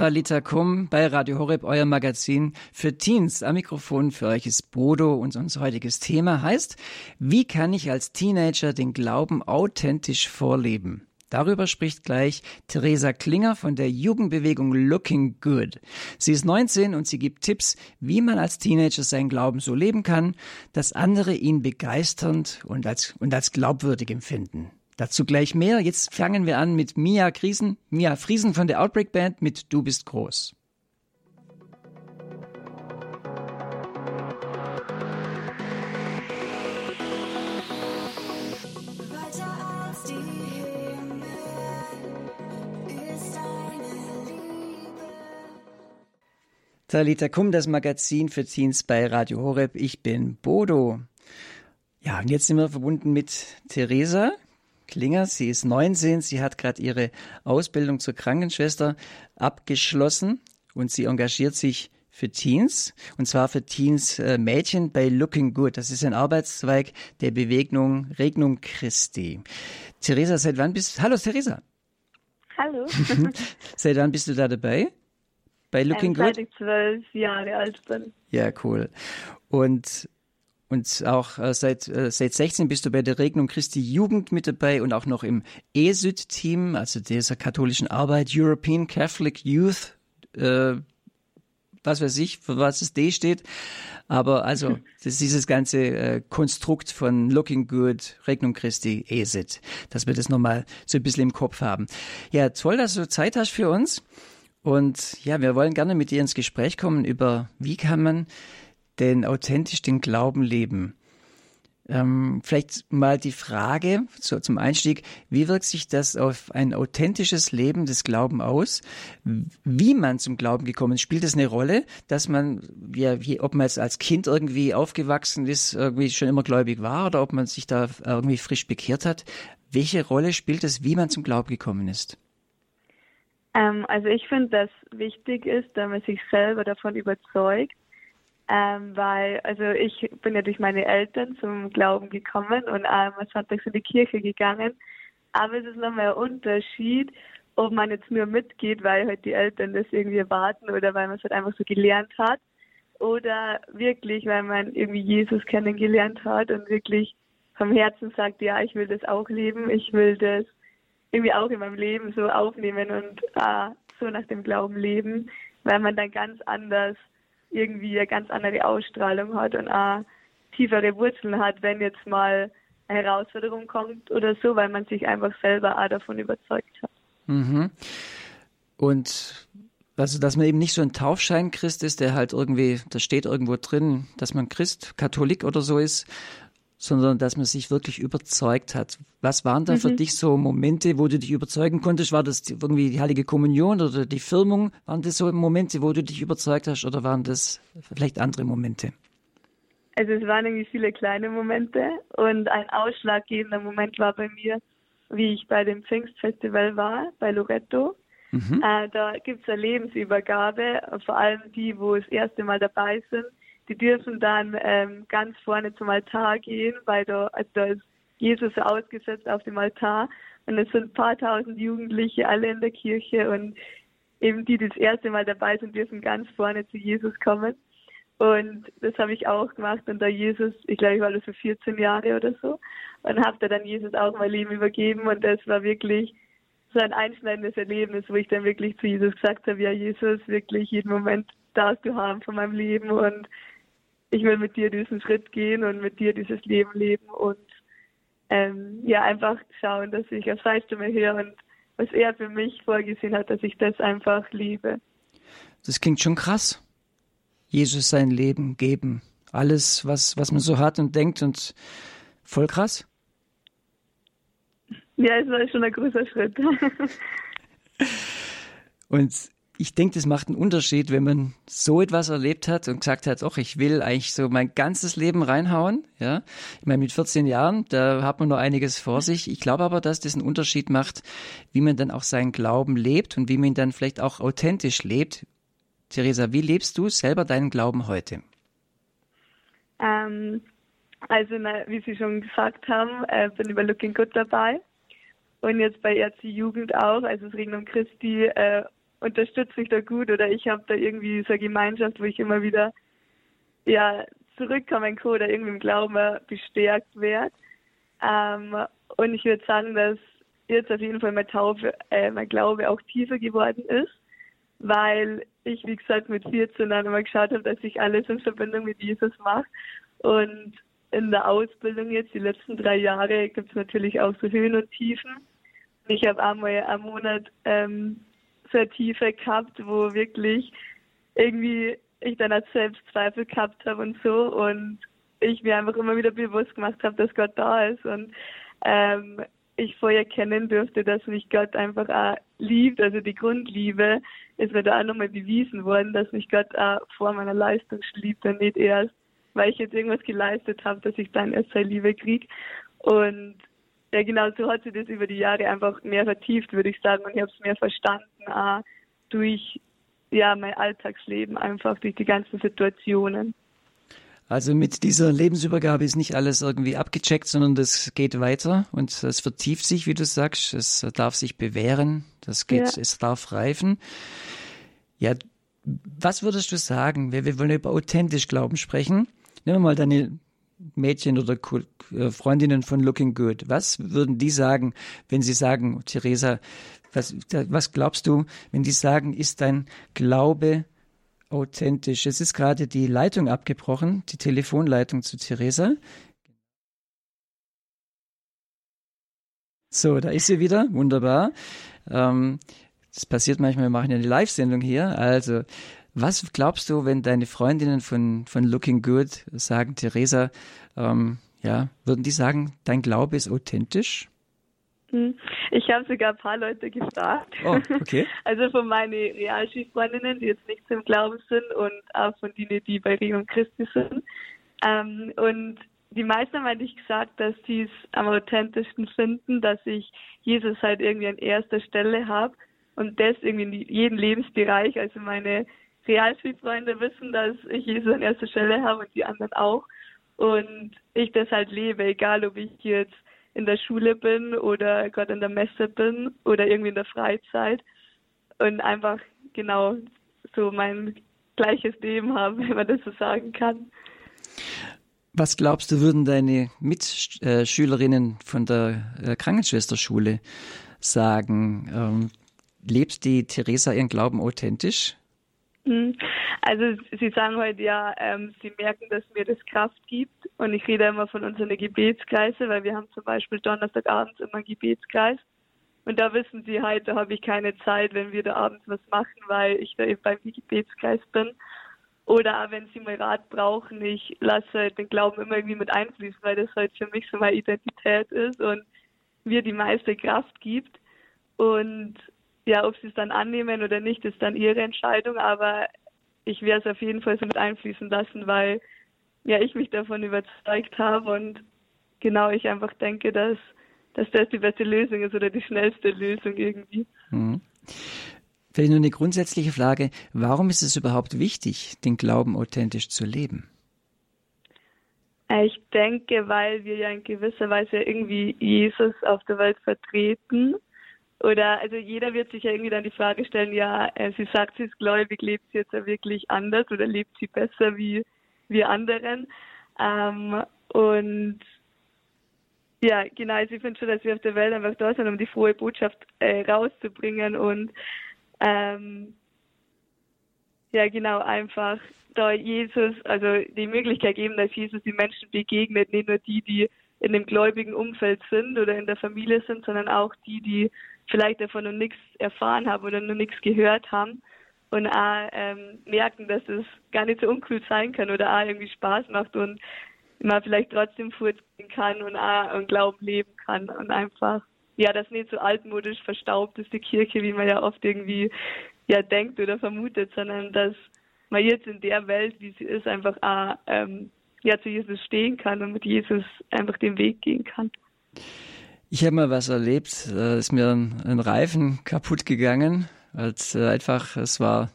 Talita Kum bei Radio Horeb, euer Magazin für Teens. Am Mikrofon für euch ist Bodo und unser heutiges Thema heißt, wie kann ich als Teenager den Glauben authentisch vorleben? Darüber spricht gleich Theresa Klinger von der Jugendbewegung Looking Good. Sie ist 19 und sie gibt Tipps, wie man als Teenager seinen Glauben so leben kann, dass andere ihn begeisternd und als, und als glaubwürdig empfinden. Dazu gleich mehr. Jetzt fangen wir an mit Mia Kriesen, Mia Friesen von der Outbreak Band mit Du bist groß. Talita Kum, das Magazin für Teens bei Radio Horeb. Ich bin Bodo. Ja, und jetzt sind wir verbunden mit Theresa Klinger. Sie ist 19. Sie hat gerade ihre Ausbildung zur Krankenschwester abgeschlossen und sie engagiert sich für Teens und zwar für Teens äh, Mädchen bei Looking Good. Das ist ein Arbeitszweig der Bewegung Regnum Christi. Theresa, seit wann bist Hallo Theresa. Hallo. seit wann bist du da dabei? bei Looking ähm, Good? Seit ich zwölf Jahre alt bin. Ja, cool. Und und auch äh, seit, äh, seit 16 bist du bei der Regnung Christi Jugend mit dabei und auch noch im ESYD-Team, also dieser katholischen Arbeit, European Catholic Youth, äh, was weiß ich, für was das D steht. Aber also, das ist dieses ganze äh, Konstrukt von Looking Good, Regnung Christi, ESIT, dass wir das nochmal so ein bisschen im Kopf haben. Ja, toll, dass du Zeit hast für uns. Und ja, wir wollen gerne mit dir ins Gespräch kommen über, wie kann man denn authentisch den Glauben leben? Ähm, vielleicht mal die Frage so zum Einstieg, wie wirkt sich das auf ein authentisches Leben des Glauben aus? Wie man zum Glauben gekommen ist, spielt es eine Rolle, dass man, ja, wie, ob man jetzt als Kind irgendwie aufgewachsen ist, irgendwie schon immer gläubig war oder ob man sich da irgendwie frisch bekehrt hat? Welche Rolle spielt es, wie man zum Glauben gekommen ist? Ähm, also ich finde, dass wichtig ist, dass man sich selber davon überzeugt, ähm, weil also ich bin ja durch meine Eltern zum Glauben gekommen und ähm, sonntags in die Kirche gegangen. Aber es ist nochmal ein Unterschied, ob man jetzt nur mitgeht, weil halt die Eltern das irgendwie erwarten oder weil man es halt einfach so gelernt hat oder wirklich, weil man irgendwie Jesus kennengelernt hat und wirklich vom Herzen sagt, ja, ich will das auch leben, ich will das irgendwie auch in meinem Leben so aufnehmen und äh, so nach dem Glauben leben, weil man dann ganz anders irgendwie eine ganz andere Ausstrahlung hat und auch tiefere Wurzeln hat, wenn jetzt mal eine Herausforderung kommt oder so, weil man sich einfach selber auch davon überzeugt hat. Mhm. Und also, dass man eben nicht so ein Taufschein Christ ist, der halt irgendwie, da steht irgendwo drin, dass man Christ, Katholik oder so ist, sondern dass man sich wirklich überzeugt hat. Was waren da mhm. für dich so Momente, wo du dich überzeugen konntest? War das irgendwie die Heilige Kommunion oder die Firmung? Waren das so Momente, wo du dich überzeugt hast oder waren das vielleicht andere Momente? Also es waren irgendwie viele kleine Momente und ein ausschlaggebender Moment war bei mir, wie ich bei dem Pfingstfestival war, bei Loretto. Mhm. Äh, da gibt es eine Lebensübergabe, vor allem die, wo das erste Mal dabei sind die dürfen dann ähm, ganz vorne zum Altar gehen, weil da, also da ist Jesus ausgesetzt auf dem Altar und es sind ein paar tausend Jugendliche alle in der Kirche und eben die, die das erste Mal dabei sind, dürfen ganz vorne zu Jesus kommen. Und das habe ich auch gemacht und da Jesus, ich glaube, ich war das für 14 Jahre oder so und habe da dann Jesus auch mein Leben übergeben und das war wirklich so ein einschneidendes Erlebnis, wo ich dann wirklich zu Jesus gesagt habe, ja Jesus, wirklich jeden Moment darfst du haben von meinem Leben und ich will mit dir diesen Schritt gehen und mit dir dieses Leben leben und ähm, ja, einfach schauen, dass ich auf seine Stimme höre und was er für mich vorgesehen hat, dass ich das einfach liebe. Das klingt schon krass. Jesus sein Leben geben. Alles, was, was man so hat und denkt und voll krass. Ja, es war schon ein großer Schritt. und ich denke, das macht einen Unterschied, wenn man so etwas erlebt hat und gesagt hat, ach, ich will eigentlich so mein ganzes Leben reinhauen. Ja, ich meine, mit 14 Jahren, da hat man noch einiges vor sich. Ich glaube aber, dass das einen Unterschied macht, wie man dann auch seinen Glauben lebt und wie man ihn dann vielleicht auch authentisch lebt. Theresa, wie lebst du selber deinen Glauben heute? Ähm, also, wie Sie schon gesagt haben, äh, bin ich bei Looking Good dabei. Und jetzt bei RC Jugend auch, also das Regnum Christi, äh, unterstützt mich da gut oder ich habe da irgendwie so eine Gemeinschaft, wo ich immer wieder ja zurückkommen kann oder irgendwie im Glauben bestärkt werde. Ähm, und ich würde sagen, dass jetzt auf jeden Fall mein, Taufe, äh, mein Glaube auch tiefer geworden ist, weil ich, wie gesagt, mit 14 dann immer geschaut habe, dass ich alles in Verbindung mit Jesus mache. Und in der Ausbildung jetzt, die letzten drei Jahre, gibt es natürlich auch so Höhen und Tiefen. Ich habe einmal einen Monat ähm, sehr tiefe gehabt, wo wirklich irgendwie ich dann als Selbstzweifel gehabt habe und so. Und ich mir einfach immer wieder bewusst gemacht habe, dass Gott da ist. Und ähm, ich vorher kennen durfte, dass mich Gott einfach auch liebt, also die Grundliebe ist mir da auch nochmal bewiesen worden, dass mich Gott auch vor meiner Leistung liebt und nicht erst, weil ich jetzt irgendwas geleistet habe, dass ich dann erst seine Liebe kriege. Und ja, genau so hat sich das über die Jahre einfach mehr vertieft, würde ich sagen, und ich habe es mehr verstanden, auch durch ja mein Alltagsleben, einfach durch die ganzen Situationen. Also mit dieser Lebensübergabe ist nicht alles irgendwie abgecheckt, sondern das geht weiter und es vertieft sich, wie du sagst. Es darf sich bewähren, das geht, ja. es darf reifen. Ja, was würdest du sagen? Wir, wir wollen über authentisch Glauben sprechen. Nehmen wir mal deine Mädchen oder äh, Freundinnen von Looking Good. Was würden die sagen, wenn sie sagen, Theresa, was, was glaubst du, wenn die sagen, ist dein Glaube authentisch. Es ist gerade die Leitung abgebrochen, die Telefonleitung zu Theresa. So, da ist sie wieder. Wunderbar. Ähm, das passiert manchmal, wir machen ja eine Live-Sendung hier. Also, was glaubst du, wenn deine Freundinnen von, von Looking Good sagen, Theresa, ähm, ja, würden die sagen, dein Glaube ist authentisch? Hm. Ich habe sogar ein paar Leute gefragt. Oh, okay. Also von meinen Realschulfreundinnen, die jetzt nicht zum Glauben sind und auch von denen, die bei Regnum Christi sind. Ähm, und die meisten haben eigentlich gesagt, dass sie es am authentischsten finden, dass ich Jesus halt irgendwie an erster Stelle habe und das irgendwie in jedem Lebensbereich. Also meine Realschulfreunde wissen, dass ich Jesus an erster Stelle habe und die anderen auch. Und ich das halt lebe, egal ob ich jetzt in der Schule bin oder gerade in der Messe bin oder irgendwie in der Freizeit und einfach genau so mein gleiches Leben habe, wenn man das so sagen kann. Was glaubst du, würden deine Mitschülerinnen von der äh, Krankenschwesterschule sagen? Ähm, lebt die Theresa ihren Glauben authentisch? Mhm. Also Sie sagen heute ja, ähm, Sie merken, dass mir das Kraft gibt und ich rede immer von unseren Gebetskreise, weil wir haben zum Beispiel Donnerstagabends immer einen Gebetskreis und da wissen Sie halt, da habe ich keine Zeit, wenn wir da abends was machen, weil ich da eben beim Gebetskreis bin. Oder auch wenn Sie mal Rat brauchen, ich lasse den Glauben immer irgendwie mit einfließen, weil das halt für mich so meine Identität ist und mir die meiste Kraft gibt. Und ja, ob sie es dann annehmen oder nicht, ist dann ihre Entscheidung, aber ich werde es auf jeden Fall so mit einfließen lassen, weil ja ich mich davon überzeugt habe und genau ich einfach denke, dass, dass das die beste Lösung ist oder die schnellste Lösung irgendwie. Mhm. Vielleicht nur eine grundsätzliche Frage, warum ist es überhaupt wichtig, den Glauben authentisch zu leben? Ich denke, weil wir ja in gewisser Weise irgendwie Jesus auf der Welt vertreten oder also jeder wird sich ja irgendwie dann die Frage stellen, ja, äh, sie sagt, sie ist gläubig, lebt sie jetzt wirklich anders oder lebt sie besser wie wir anderen? Ähm, und ja, genau, also ich finde schon, dass wir auf der Welt einfach da sind, um die frohe Botschaft äh, rauszubringen und ähm, ja, genau, einfach da Jesus, also die Möglichkeit geben, dass Jesus die Menschen begegnet, nicht nur die, die in dem gläubigen Umfeld sind oder in der Familie sind, sondern auch die, die vielleicht davon noch nichts erfahren haben oder noch nichts gehört haben und auch ähm, merken, dass es gar nicht so uncool sein kann oder auch irgendwie Spaß macht und man vielleicht trotzdem fortgehen kann und auch im Glauben leben kann und einfach, ja, das nicht so altmodisch verstaubt ist, die Kirche, wie man ja oft irgendwie ja denkt oder vermutet, sondern dass man jetzt in der Welt, wie sie ist, einfach auch ähm, ja zu Jesus stehen kann und mit Jesus einfach den Weg gehen kann. Ich habe mal was erlebt, da ist mir ein, Reifen kaputt gegangen, als äh, einfach es war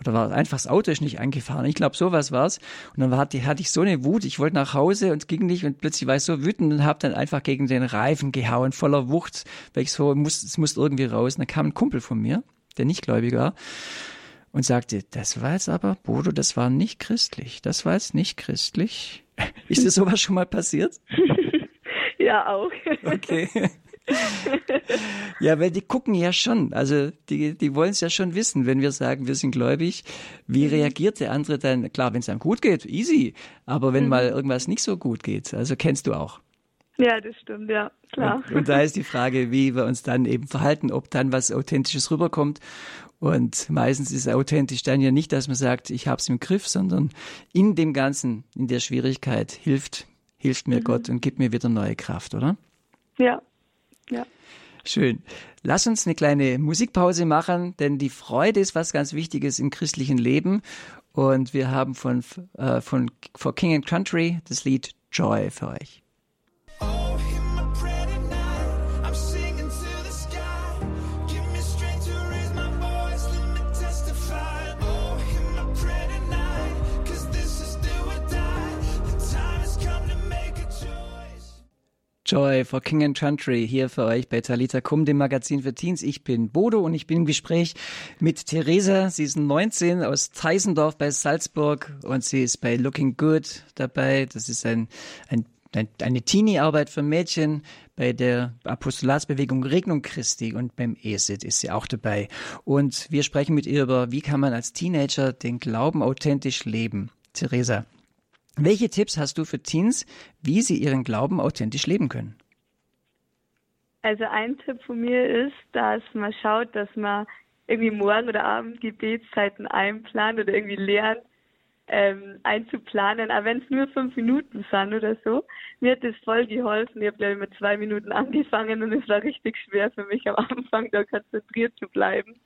oder war einfach das Auto ist nicht angefahren. Ich glaube, sowas war's. Und dann hatte, hatte ich so eine Wut, ich wollte nach Hause und ging nicht und plötzlich war ich so wütend und habe dann einfach gegen den Reifen gehauen, voller Wucht, weil ich so muss, es muss irgendwie raus. Und dann kam ein Kumpel von mir der nicht gläubig war, und sagte, das war jetzt aber, Bodo, das war nicht christlich. Das war jetzt nicht christlich. Ist dir sowas schon mal passiert? ja, auch. Okay. ja, weil die gucken ja schon, also die, die wollen es ja schon wissen, wenn wir sagen, wir sind gläubig. Wie mhm. reagiert der andere dann? Klar, wenn es einem gut geht, easy. Aber wenn mhm. mal irgendwas nicht so gut geht, also kennst du auch. Ja, das stimmt, ja, klar. Und, und da ist die Frage, wie wir uns dann eben verhalten, ob dann was Authentisches rüberkommt. Und meistens ist authentisch dann ja nicht, dass man sagt, ich habe es im Griff, sondern in dem Ganzen, in der Schwierigkeit hilft, hilft mir mhm. Gott und gibt mir wieder neue Kraft, oder? Ja, ja. Schön. Lass uns eine kleine Musikpause machen, denn die Freude ist was ganz Wichtiges im christlichen Leben. Und wir haben von, äh, von For King and Country das Lied Joy für euch. Joy for King and Country hier für euch bei Talita Kum, dem Magazin für Teens. Ich bin Bodo und ich bin im Gespräch mit Theresa. Sie ist 19 aus Teisendorf bei Salzburg und sie ist bei Looking Good dabei. Das ist ein, ein eine Teenie-Arbeit für Mädchen bei der Apostolatsbewegung Regnung Christi und beim ESIT ist sie auch dabei. Und wir sprechen mit ihr über, wie kann man als Teenager den Glauben authentisch leben. Theresa, welche Tipps hast du für Teens, wie sie ihren Glauben authentisch leben können? Also ein Tipp von mir ist, dass man schaut, dass man irgendwie morgen oder abend Gebetszeiten einplant oder irgendwie lernt, ähm, einzuplanen, auch wenn es nur fünf Minuten sind oder so. Mir hat das voll geholfen. Ich habe, glaube ich, mit zwei Minuten angefangen und es war richtig schwer für mich am Anfang, da konzentriert zu bleiben.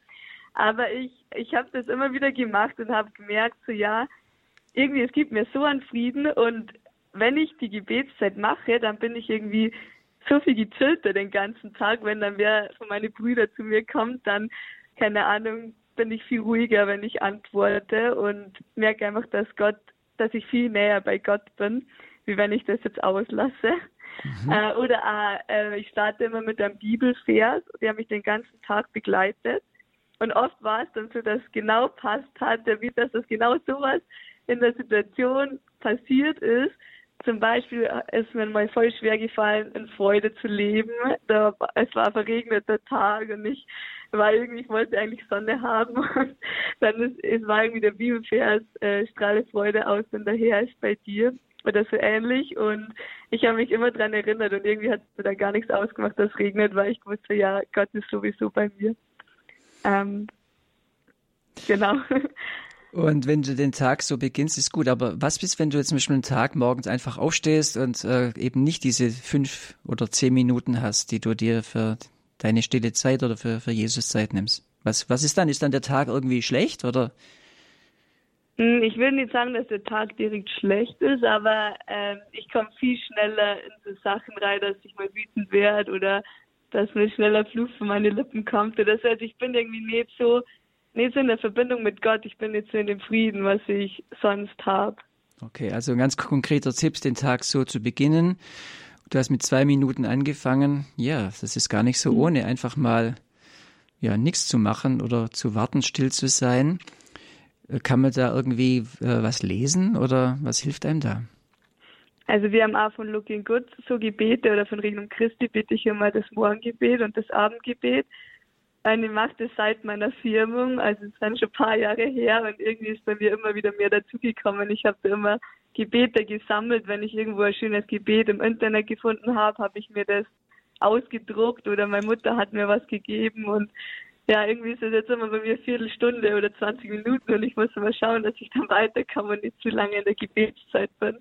Aber ich, ich habe das immer wieder gemacht und habe gemerkt, so ja, irgendwie, es gibt mir so einen Frieden und wenn ich die Gebetszeit mache, dann bin ich irgendwie so viel gechillter den ganzen Tag. Wenn dann wer von meinen Brüdern zu mir kommt, dann, keine Ahnung, bin ich viel ruhiger, wenn ich antworte und merke einfach, dass Gott, dass ich viel näher bei Gott bin, wie wenn ich das jetzt auslasse. Mhm. Äh, oder äh, ich starte immer mit einem Bibelvers, der mich den ganzen Tag begleitet. Und oft war es dann so, dass genau passt hat, wie dass das genau sowas in der Situation passiert ist. Zum Beispiel ist mir mal voll schwer gefallen, in Freude zu leben. Da, es war verregneter Tag und ich war irgendwie, ich wollte eigentlich Sonne haben. Und dann ist, es war irgendwie der Bibelvers, äh, strahle Freude aus, wenn der Herr ist bei dir. Oder so ähnlich. Und ich habe mich immer dran erinnert und irgendwie hat mir da gar nichts ausgemacht, dass es regnet, weil ich wusste, ja, Gott ist sowieso bei mir. Ähm, genau. Und wenn du den Tag so beginnst, ist gut. Aber was bist, wenn du jetzt zum Beispiel einen Tag morgens einfach aufstehst und äh, eben nicht diese fünf oder zehn Minuten hast, die du dir für deine stille Zeit oder für, für Jesus Zeit nimmst? Was, was ist dann? Ist dann der Tag irgendwie schlecht oder? Hm, ich will nicht sagen, dass der Tag direkt schlecht ist, aber äh, ich komme viel schneller in so Sachen rein, dass ich mal wütend werde oder dass mir schneller Fluch von meinen Lippen kommt oder so. Also ich bin irgendwie nicht so nicht so in der Verbindung mit Gott, ich bin jetzt so in dem Frieden, was ich sonst habe. Okay, also ein ganz konkreter Tipp, den Tag so zu beginnen. Du hast mit zwei Minuten angefangen. Ja, das ist gar nicht so mhm. ohne, einfach mal ja nichts zu machen oder zu warten, still zu sein. Äh, kann man da irgendwie äh, was lesen oder was hilft einem da? Also wir haben auch von Looking Good so Gebete oder von Regnung Christi bitte ich immer das Morgengebet und das Abendgebet. Ich mache das seit meiner Firmung, also es sind schon ein paar Jahre her und irgendwie ist bei mir immer wieder mehr dazugekommen. Ich habe immer Gebete gesammelt. Wenn ich irgendwo ein schönes Gebet im Internet gefunden habe, habe ich mir das ausgedruckt oder meine Mutter hat mir was gegeben und ja, irgendwie ist es jetzt immer bei mir Viertelstunde oder 20 Minuten und ich muss immer schauen, dass ich dann weiterkomme und nicht zu lange in der Gebetszeit bin,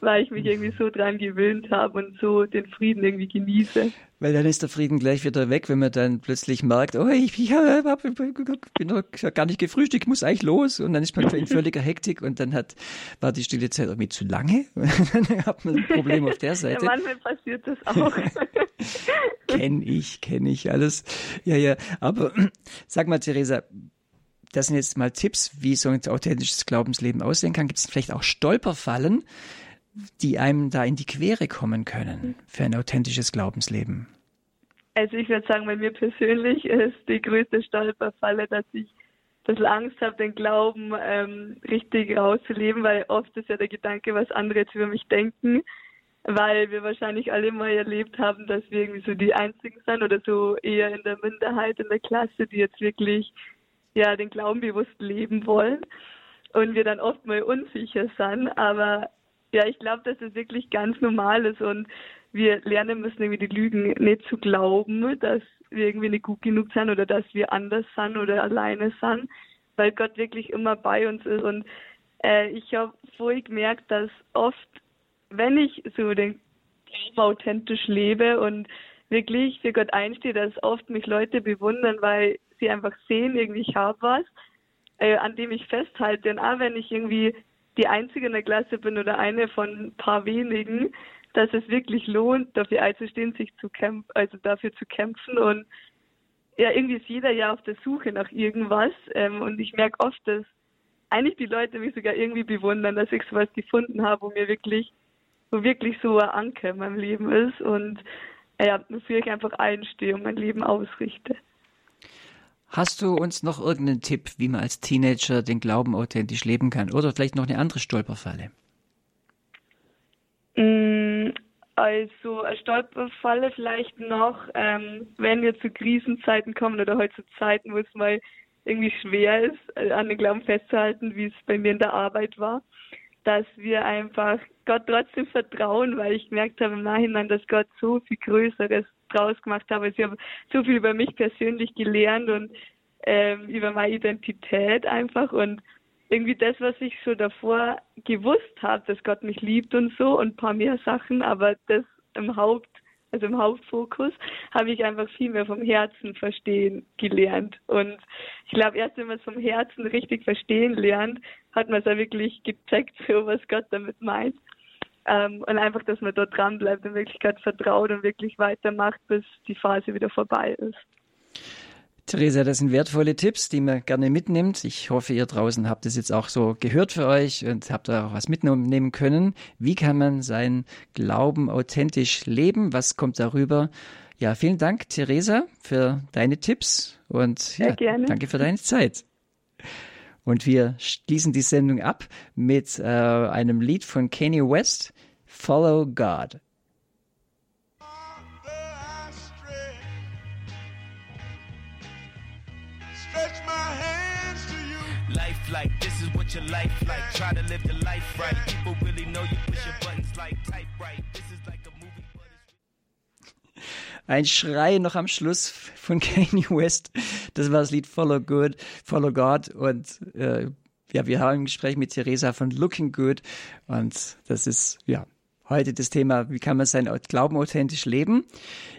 weil ich mich irgendwie so dran gewöhnt habe und so den Frieden irgendwie genieße. Weil dann ist der Frieden gleich wieder weg, wenn man dann plötzlich merkt, oh, ich, ich hab, hab, bin noch gar nicht gefrühstückt, ich muss eigentlich los. Und dann ist man in völliger Hektik und dann hat, war die stille Zeit irgendwie zu lange. dann hat man ein Problem auf der Seite. Ja, manchmal passiert das auch. kenn ich, kenn ich alles. Ja, ja. Aber sag mal, Theresa, das sind jetzt mal Tipps, wie so ein authentisches Glaubensleben aussehen kann. Gibt es vielleicht auch Stolperfallen, die einem da in die Quere kommen können für ein authentisches Glaubensleben? Also ich würde sagen, bei mir persönlich ist die größte Stolperfalle, dass ich ein bisschen Angst habe, den Glauben ähm, richtig rauszuleben, weil oft ist ja der Gedanke, was andere jetzt über mich denken, weil wir wahrscheinlich alle mal erlebt haben, dass wir irgendwie so die Einzigen sind oder so eher in der Minderheit in der Klasse, die jetzt wirklich ja den Glauben bewusst leben wollen und wir dann oft mal unsicher sind. Aber ja, ich glaube, dass es wirklich ganz normal ist und wir lernen müssen, irgendwie die Lügen nicht zu glauben, dass wir irgendwie nicht gut genug sind oder dass wir anders sind oder alleine sind, weil Gott wirklich immer bei uns ist. Und äh, ich habe vorher gemerkt, dass oft, wenn ich so den authentisch lebe und wirklich für Gott einstehe, dass oft mich Leute bewundern, weil sie einfach sehen, irgendwie ich habe was, äh, an dem ich festhalte. Und auch wenn ich irgendwie die Einzige in der Klasse bin oder eine von ein paar wenigen, dass es wirklich lohnt, dafür einzustehen, sich zu kämpfen, also dafür zu kämpfen und ja, irgendwie ist jeder ja auf der Suche nach irgendwas ähm, und ich merke oft, dass eigentlich die Leute mich sogar irgendwie bewundern, dass ich sowas gefunden habe, wo mir wirklich, wo wirklich so ein Anker in meinem Leben ist und ja, wofür ich einfach einstehe und mein Leben ausrichte. Hast du uns noch irgendeinen Tipp, wie man als Teenager den Glauben authentisch leben kann? Oder vielleicht noch eine andere Stolperfalle? Mm, also eine Stolperfalle vielleicht noch, ähm, wenn wir zu Krisenzeiten kommen oder heute zu Zeiten, wo es mal irgendwie schwer ist, äh, an den Glauben festzuhalten, wie es bei mir in der Arbeit war, dass wir einfach Gott trotzdem vertrauen, weil ich gemerkt habe im Nachhinein, dass Gott so viel Größeres draus gemacht habe. Also ich habe so viel über mich persönlich gelernt und ähm, über meine Identität einfach und irgendwie das, was ich so davor gewusst habe, dass Gott mich liebt und so und ein paar mehr Sachen, aber das im Haupt, also im Hauptfokus, habe ich einfach viel mehr vom Herzen verstehen gelernt. Und ich glaube, erst wenn man es vom Herzen richtig verstehen lernt, hat man es ja wirklich gecheckt, so was Gott damit meint. Ähm, und einfach, dass man dort dran bleibt und wirklich Gott vertraut und wirklich weitermacht, bis die Phase wieder vorbei ist. Theresa, das sind wertvolle Tipps, die man gerne mitnimmt. Ich hoffe, ihr draußen habt es jetzt auch so gehört für euch und habt da auch was mitnehmen können. Wie kann man seinen Glauben authentisch leben? Was kommt darüber? Ja, vielen Dank, Theresa, für deine Tipps und ja, danke für deine Zeit. Und wir schließen die Sendung ab mit äh, einem Lied von Kanye West, Follow God. Life like this is what your life like. Try to live the life right. People really know you push your buttons like type right. This is. Ein Schrei noch am Schluss von Kanye West. Das war das Lied Follow Good, Follow God. Und äh, ja, wir haben ein Gespräch mit Theresa von Looking Good. Und das ist, ja, heute das Thema, wie kann man sein Glauben authentisch leben.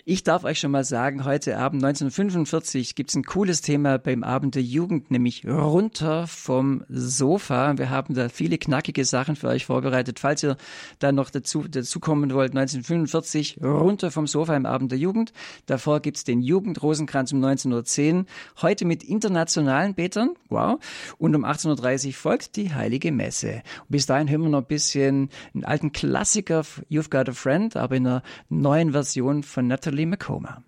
Ich darf euch schon mal sagen, heute Abend 1945 gibt's ein cooles Thema beim Abend der Jugend, nämlich runter vom Sofa. Wir haben da viele knackige Sachen für euch vorbereitet. Falls ihr da noch dazu, dazu kommen wollt, 1945 runter vom Sofa im Abend der Jugend. Davor gibt's den Jugendrosenkranz um 19.10 Uhr. Heute mit internationalen Betern. Wow. Und um 18.30 Uhr folgt die Heilige Messe. Und bis dahin hören wir noch ein bisschen einen alten Klassiker, You've Got a Friend, aber in einer neuen Version von Natalie McComa.